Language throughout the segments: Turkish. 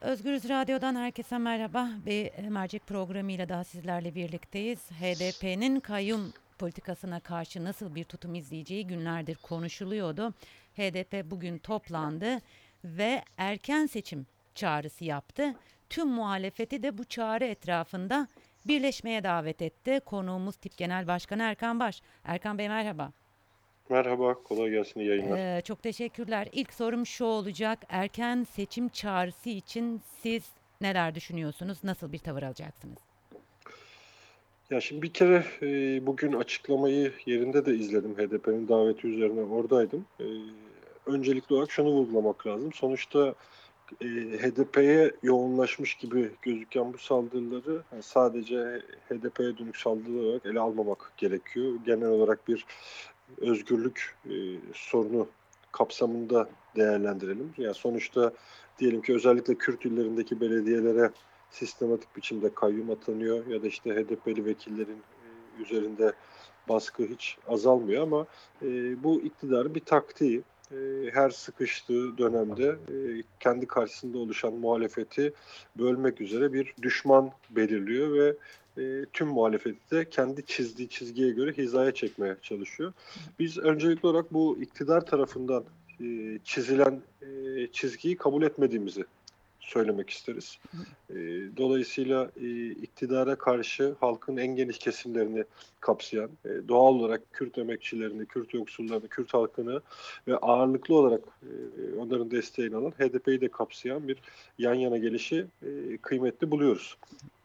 Özgürüz Radyo'dan herkese merhaba. Bir mercek programıyla daha sizlerle birlikteyiz. HDP'nin kayyum politikasına karşı nasıl bir tutum izleyeceği günlerdir konuşuluyordu. HDP bugün toplandı ve erken seçim çağrısı yaptı. Tüm muhalefeti de bu çağrı etrafında birleşmeye davet etti. Konuğumuz Tip Genel Başkanı Erkan Baş. Erkan Bey merhaba. Merhaba, kolay gelsin iyi yayınlar. Ee, çok teşekkürler. İlk sorum şu olacak. Erken seçim çağrısı için siz neler düşünüyorsunuz? Nasıl bir tavır alacaksınız? Ya şimdi bir kere e, bugün açıklamayı yerinde de izledim. HDP'nin daveti üzerine oradaydım. E, öncelikli olarak şunu vurgulamak lazım. Sonuçta e, HDP'ye yoğunlaşmış gibi gözüken bu saldırıları yani sadece HDP'ye dönük saldırı olarak ele almamak gerekiyor. Genel olarak bir özgürlük e, sorunu kapsamında değerlendirelim. Yani sonuçta diyelim ki özellikle Kürt illerindeki belediyelere sistematik biçimde kayyum atanıyor ya da işte HDP'li vekillerin e, üzerinde baskı hiç azalmıyor ama e, bu iktidarın bir taktiği. E, her sıkıştığı dönemde e, kendi karşısında oluşan muhalefeti bölmek üzere bir düşman belirliyor ve e, tüm muhalefeti de kendi çizdiği çizgiye göre hizaya çekmeye çalışıyor. Biz öncelikli olarak bu iktidar tarafından e, çizilen e, çizgiyi kabul etmediğimizi söylemek isteriz. E, dolayısıyla e, iktidara karşı halkın en geniş kesimlerini kapsayan, e, doğal olarak Kürt emekçilerini, Kürt yoksullarını, Kürt halkını ve ağırlıklı olarak e, onların desteğini alan HDP'yi de kapsayan bir yan yana gelişi e, kıymetli buluyoruz.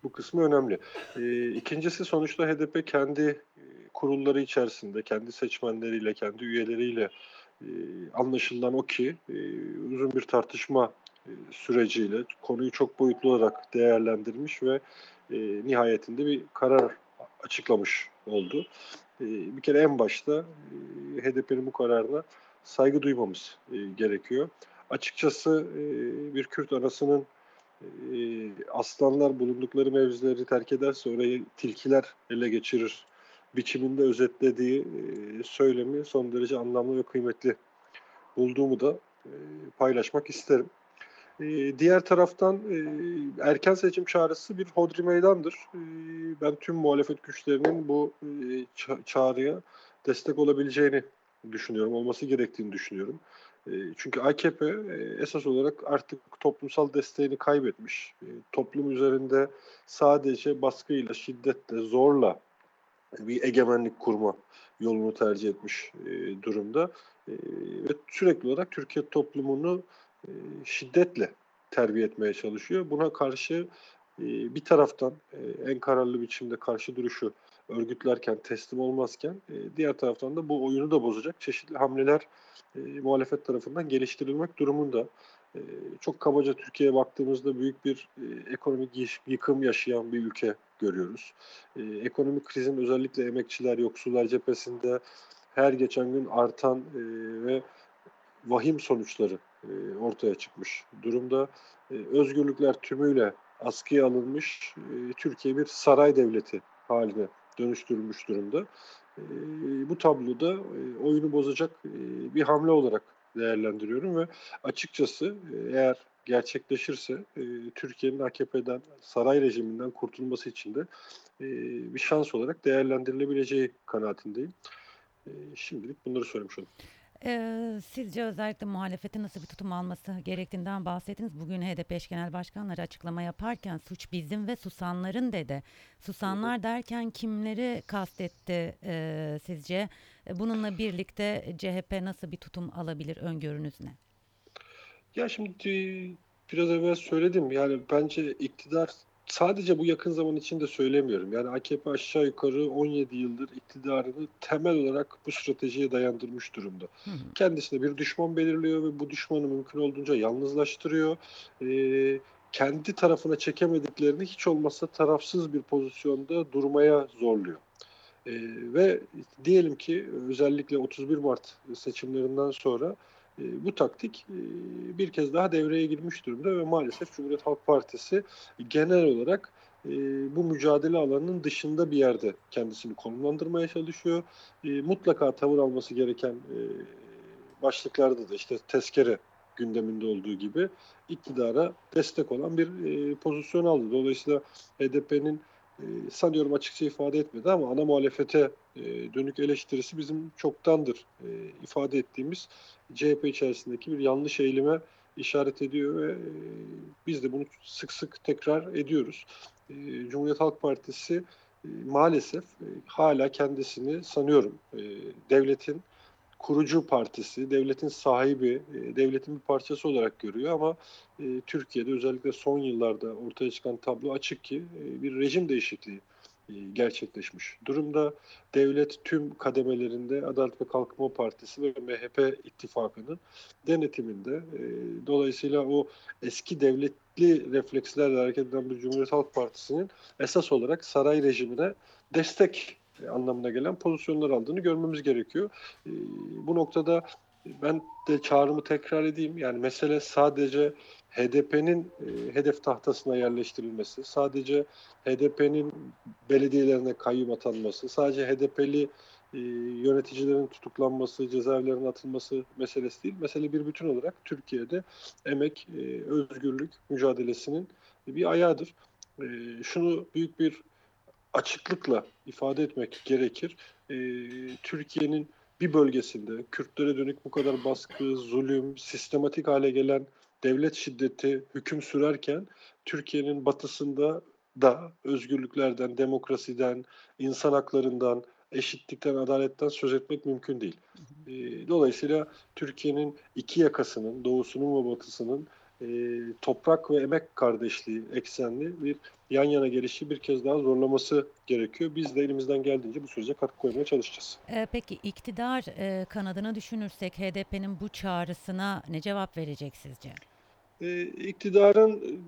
Bu kısmı önemli. E, ikincisi sonuçta HDP kendi kurulları içerisinde, kendi seçmenleriyle, kendi üyeleriyle e, anlaşılan o ki e, uzun bir tartışma e, süreciyle konuyu çok boyutlu olarak değerlendirmiş ve e, nihayetinde bir karar açıklamış oldu. E, bir kere en başta e, HDP'nin bu kararına saygı duymamız e, gerekiyor. Açıkçası e, bir Kürt anasının e, aslanlar bulundukları mevzileri terk ederse orayı tilkiler ele geçirir biçiminde özetlediği e, söylemi son derece anlamlı ve kıymetli bulduğumu da e, paylaşmak isterim. E, diğer taraftan e, erken seçim çağrısı bir hodri meydandır. E, ben tüm muhalefet güçlerinin bu e, ça- çağrıya destek olabileceğini düşünüyorum, olması gerektiğini düşünüyorum. E, çünkü AKP e, esas olarak artık toplumsal desteğini kaybetmiş. E, toplum üzerinde sadece baskıyla, şiddetle, zorla bir egemenlik kurma yolunu tercih etmiş e, durumda. E, ve sürekli olarak Türkiye toplumunu şiddetle terbiye etmeye çalışıyor. Buna karşı e, bir taraftan e, en kararlı biçimde karşı duruşu örgütlerken, teslim olmazken e, diğer taraftan da bu oyunu da bozacak çeşitli hamleler e, muhalefet tarafından geliştirilmek durumunda. E, çok kabaca Türkiye'ye baktığımızda büyük bir e, ekonomik yıkım yaşayan bir ülke görüyoruz. E, ekonomik krizin özellikle emekçiler, yoksullar cephesinde her geçen gün artan e, ve vahim sonuçları e, ortaya çıkmış durumda. E, özgürlükler tümüyle askıya alınmış, e, Türkiye bir saray devleti haline dönüştürülmüş durumda. Bu tabloda e, oyunu bozacak bir hamle olarak değerlendiriyorum ve açıkçası eğer gerçekleşirse Türkiye'nin AKP'den, saray rejiminden kurtulması için de bir şans olarak değerlendirilebileceği kanaatindeyim. E, şimdilik bunları söylemiş oldum. Ee, sizce özellikle muhalefetin nasıl bir tutum alması gerektiğinden bahsettiniz. Bugün HDP eş genel başkanları açıklama yaparken suç bizim ve susanların dedi. Susanlar derken kimleri kastetti e, sizce? Bununla birlikte CHP nasıl bir tutum alabilir öngörünüz ne? Ya şimdi biraz evvel söyledim. Yani bence iktidar sadece bu yakın zaman içinde söylemiyorum. Yani AKP aşağı yukarı 17 yıldır iktidarını temel olarak bu stratejiye dayandırmış durumda. Hı hı. Kendisine bir düşman belirliyor ve bu düşmanı mümkün olduğunca yalnızlaştırıyor. Ee, kendi tarafına çekemediklerini hiç olmazsa tarafsız bir pozisyonda durmaya zorluyor. Ee, ve diyelim ki özellikle 31 Mart seçimlerinden sonra bu taktik e, bir kez daha devreye girmiş durumda ve maalesef Cumhuriyet Halk Partisi genel olarak e, bu mücadele alanının dışında bir yerde kendisini konumlandırmaya çalışıyor. E, mutlaka tavır alması gereken başlıklarda da işte tezkere gündeminde olduğu gibi iktidara destek olan bir pozisyon aldı. Dolayısıyla HDP'nin e, sanıyorum açıkça ifade etmedi ama ana muhalefete e, dönük eleştirisi bizim çoktandır e, ifade ettiğimiz CHP içerisindeki bir yanlış eğilime işaret ediyor ve e, biz de bunu sık sık tekrar ediyoruz. Cumhuriyet Halk Partisi maalesef hala kendisini sanıyorum devletin kurucu partisi, devletin sahibi, e, devletin bir parçası olarak görüyor ama e, Türkiye'de özellikle son yıllarda ortaya çıkan tablo açık ki e, bir rejim değişikliği e, gerçekleşmiş durumda. Devlet tüm kademelerinde Adalet ve Kalkınma Partisi ve MHP ittifakının denetiminde. E, dolayısıyla o eski devletli reflekslerle hareket eden bir Cumhuriyet Halk Partisi'nin esas olarak saray rejimine destek anlamına gelen pozisyonlar aldığını görmemiz gerekiyor. E, bu noktada ben de çağrımı tekrar edeyim. Yani mesele sadece HDP'nin e, hedef tahtasına yerleştirilmesi, sadece HDP'nin belediyelerine kayyum atanması, sadece HDP'li e, yöneticilerin tutuklanması, cezaevlerine atılması meselesi değil. Mesele bir bütün olarak Türkiye'de emek, e, özgürlük mücadelesinin bir ayağıdır. Şunu büyük bir açıklıkla ifade etmek gerekir. E, Türkiye'nin bir bölgesinde Kürtlere dönük bu kadar baskı, zulüm, sistematik hale gelen devlet şiddeti hüküm sürerken Türkiye'nin batısında da özgürlüklerden, demokrasiden, insan haklarından, eşitlikten, adaletten söz etmek mümkün değil. Dolayısıyla Türkiye'nin iki yakasının, doğusunun ve batısının e, toprak ve emek kardeşliği eksenli bir yan yana gelişi bir kez daha zorlaması gerekiyor. Biz de elimizden geldiğince bu sürece katkı koymaya çalışacağız. E, peki iktidar e, kanadını düşünürsek HDP'nin bu çağrısına ne cevap verecek sizce? E, iktidarın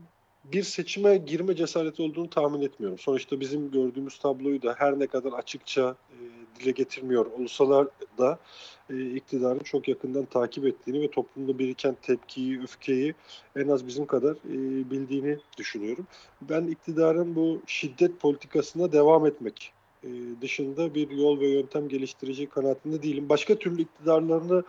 bir seçime girme cesareti olduğunu tahmin etmiyorum. Sonuçta bizim gördüğümüz tabloyu da her ne kadar açıkça e, dile getirmiyor olsalar da e, iktidarın çok yakından takip ettiğini ve toplumda biriken tepkiyi, öfkeyi en az bizim kadar e, bildiğini düşünüyorum. Ben iktidarın bu şiddet politikasına devam etmek e, dışında bir yol ve yöntem geliştireceği kanaatinde değilim. Başka türlü iktidarlarını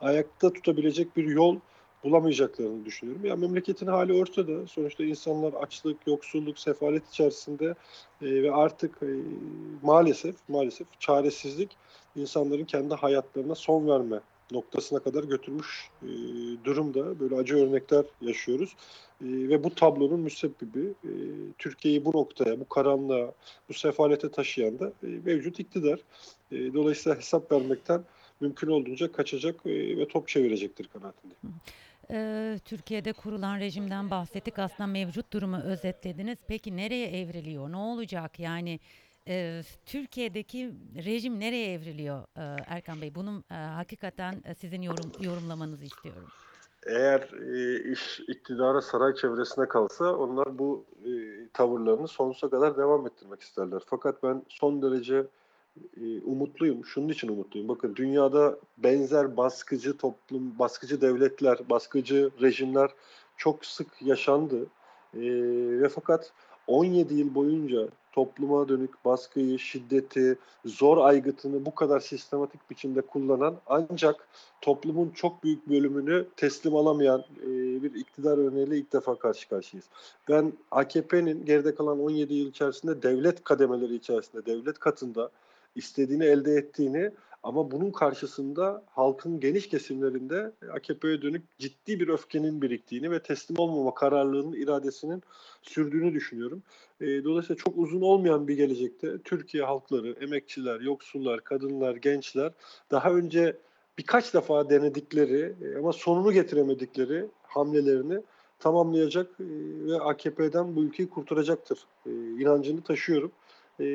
ayakta tutabilecek bir yol bulamayacaklarını düşünüyorum. Ya memleketin hali ortada. Sonuçta insanlar açlık, yoksulluk, sefalet içerisinde e, ve artık e, maalesef maalesef çaresizlik insanların kendi hayatlarına son verme noktasına kadar götürmüş e, durumda. Böyle acı örnekler yaşıyoruz. E, ve bu tablonun müsebbibi e, Türkiye'yi bu noktaya, bu karanlığa, bu sefalete taşıyan da e, mevcut iktidar. E, dolayısıyla hesap vermekten mümkün olduğunca kaçacak e, ve top çevirecektir kanaatindeyim. Ee, Türkiye'de kurulan rejimden bahsettik. Aslında mevcut durumu özetlediniz. Peki nereye evriliyor? Ne olacak? Yani e, Türkiye'deki rejim nereye evriliyor e, Erkan Bey? Bunun e, hakikaten sizin yorum, yorumlamanızı istiyorum. Eğer e, iş iktidara saray çevresine kalsa onlar bu e, tavırlarını sonsuza kadar devam ettirmek isterler. Fakat ben son derece e, umutluyum. Şunun için umutluyum. Bakın dünyada benzer baskıcı toplum, baskıcı devletler, baskıcı rejimler çok sık yaşandı. E, ve fakat 17 yıl boyunca topluma dönük baskıyı, şiddeti, zor aygıtını bu kadar sistematik biçimde kullanan ancak toplumun çok büyük bölümünü teslim alamayan e, bir iktidar örneğiyle ilk defa karşı karşıyayız. Ben AKP'nin geride kalan 17 yıl içerisinde devlet kademeleri içerisinde, devlet katında istediğini elde ettiğini ama bunun karşısında halkın geniş kesimlerinde AKP'ye dönük ciddi bir öfkenin biriktiğini ve teslim olmama kararlılığının iradesinin sürdüğünü düşünüyorum. E, dolayısıyla çok uzun olmayan bir gelecekte Türkiye halkları, emekçiler, yoksullar, kadınlar, gençler daha önce birkaç defa denedikleri e, ama sonunu getiremedikleri hamlelerini tamamlayacak e, ve AKP'den bu ülkeyi kurtaracaktır. E, inancını taşıyorum e,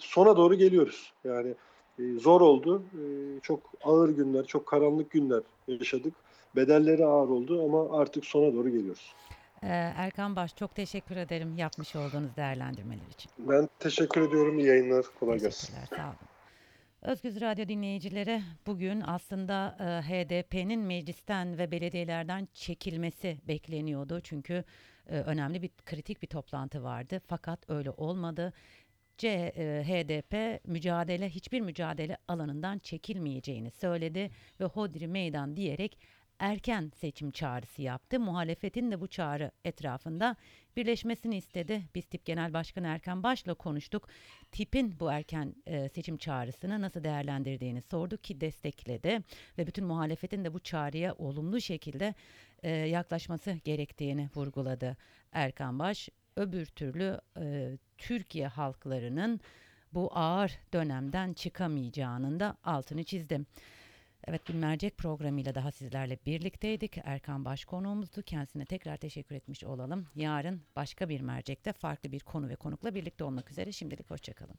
sona doğru geliyoruz. Yani e, zor oldu. E, çok ağır günler, çok karanlık günler yaşadık. Bedelleri ağır oldu ama artık sona doğru geliyoruz. Ee, Erkan Baş çok teşekkür ederim yapmış olduğunuz değerlendirmeler için. Ben teşekkür ediyorum. İyi yayınlar. Kolay gelsin. Sağ olun. Özgüz Radyo dinleyicileri bugün aslında e, HDP'nin meclisten ve belediyelerden çekilmesi bekleniyordu. Çünkü e, önemli bir kritik bir toplantı vardı. Fakat öyle olmadı. E, HDP mücadele hiçbir mücadele alanından çekilmeyeceğini söyledi ve hodri meydan diyerek erken seçim çağrısı yaptı. Muhalefetin de bu çağrı etrafında birleşmesini istedi. Biz Tip Genel Başkanı Erkan Baş'la konuştuk. Tip'in bu erken e, seçim çağrısını nasıl değerlendirdiğini sorduk ki destekledi ve bütün muhalefetin de bu çağrıya olumlu şekilde e, yaklaşması gerektiğini vurguladı Erkan Baş. Öbür türlü e, Türkiye halklarının bu ağır dönemden çıkamayacağının da altını çizdim. Evet bir mercek programıyla daha sizlerle birlikteydik. Erkan Baş konuğumuzdu. Kendisine tekrar teşekkür etmiş olalım. Yarın başka bir mercekte farklı bir konu ve konukla birlikte olmak üzere. Şimdilik hoşçakalın.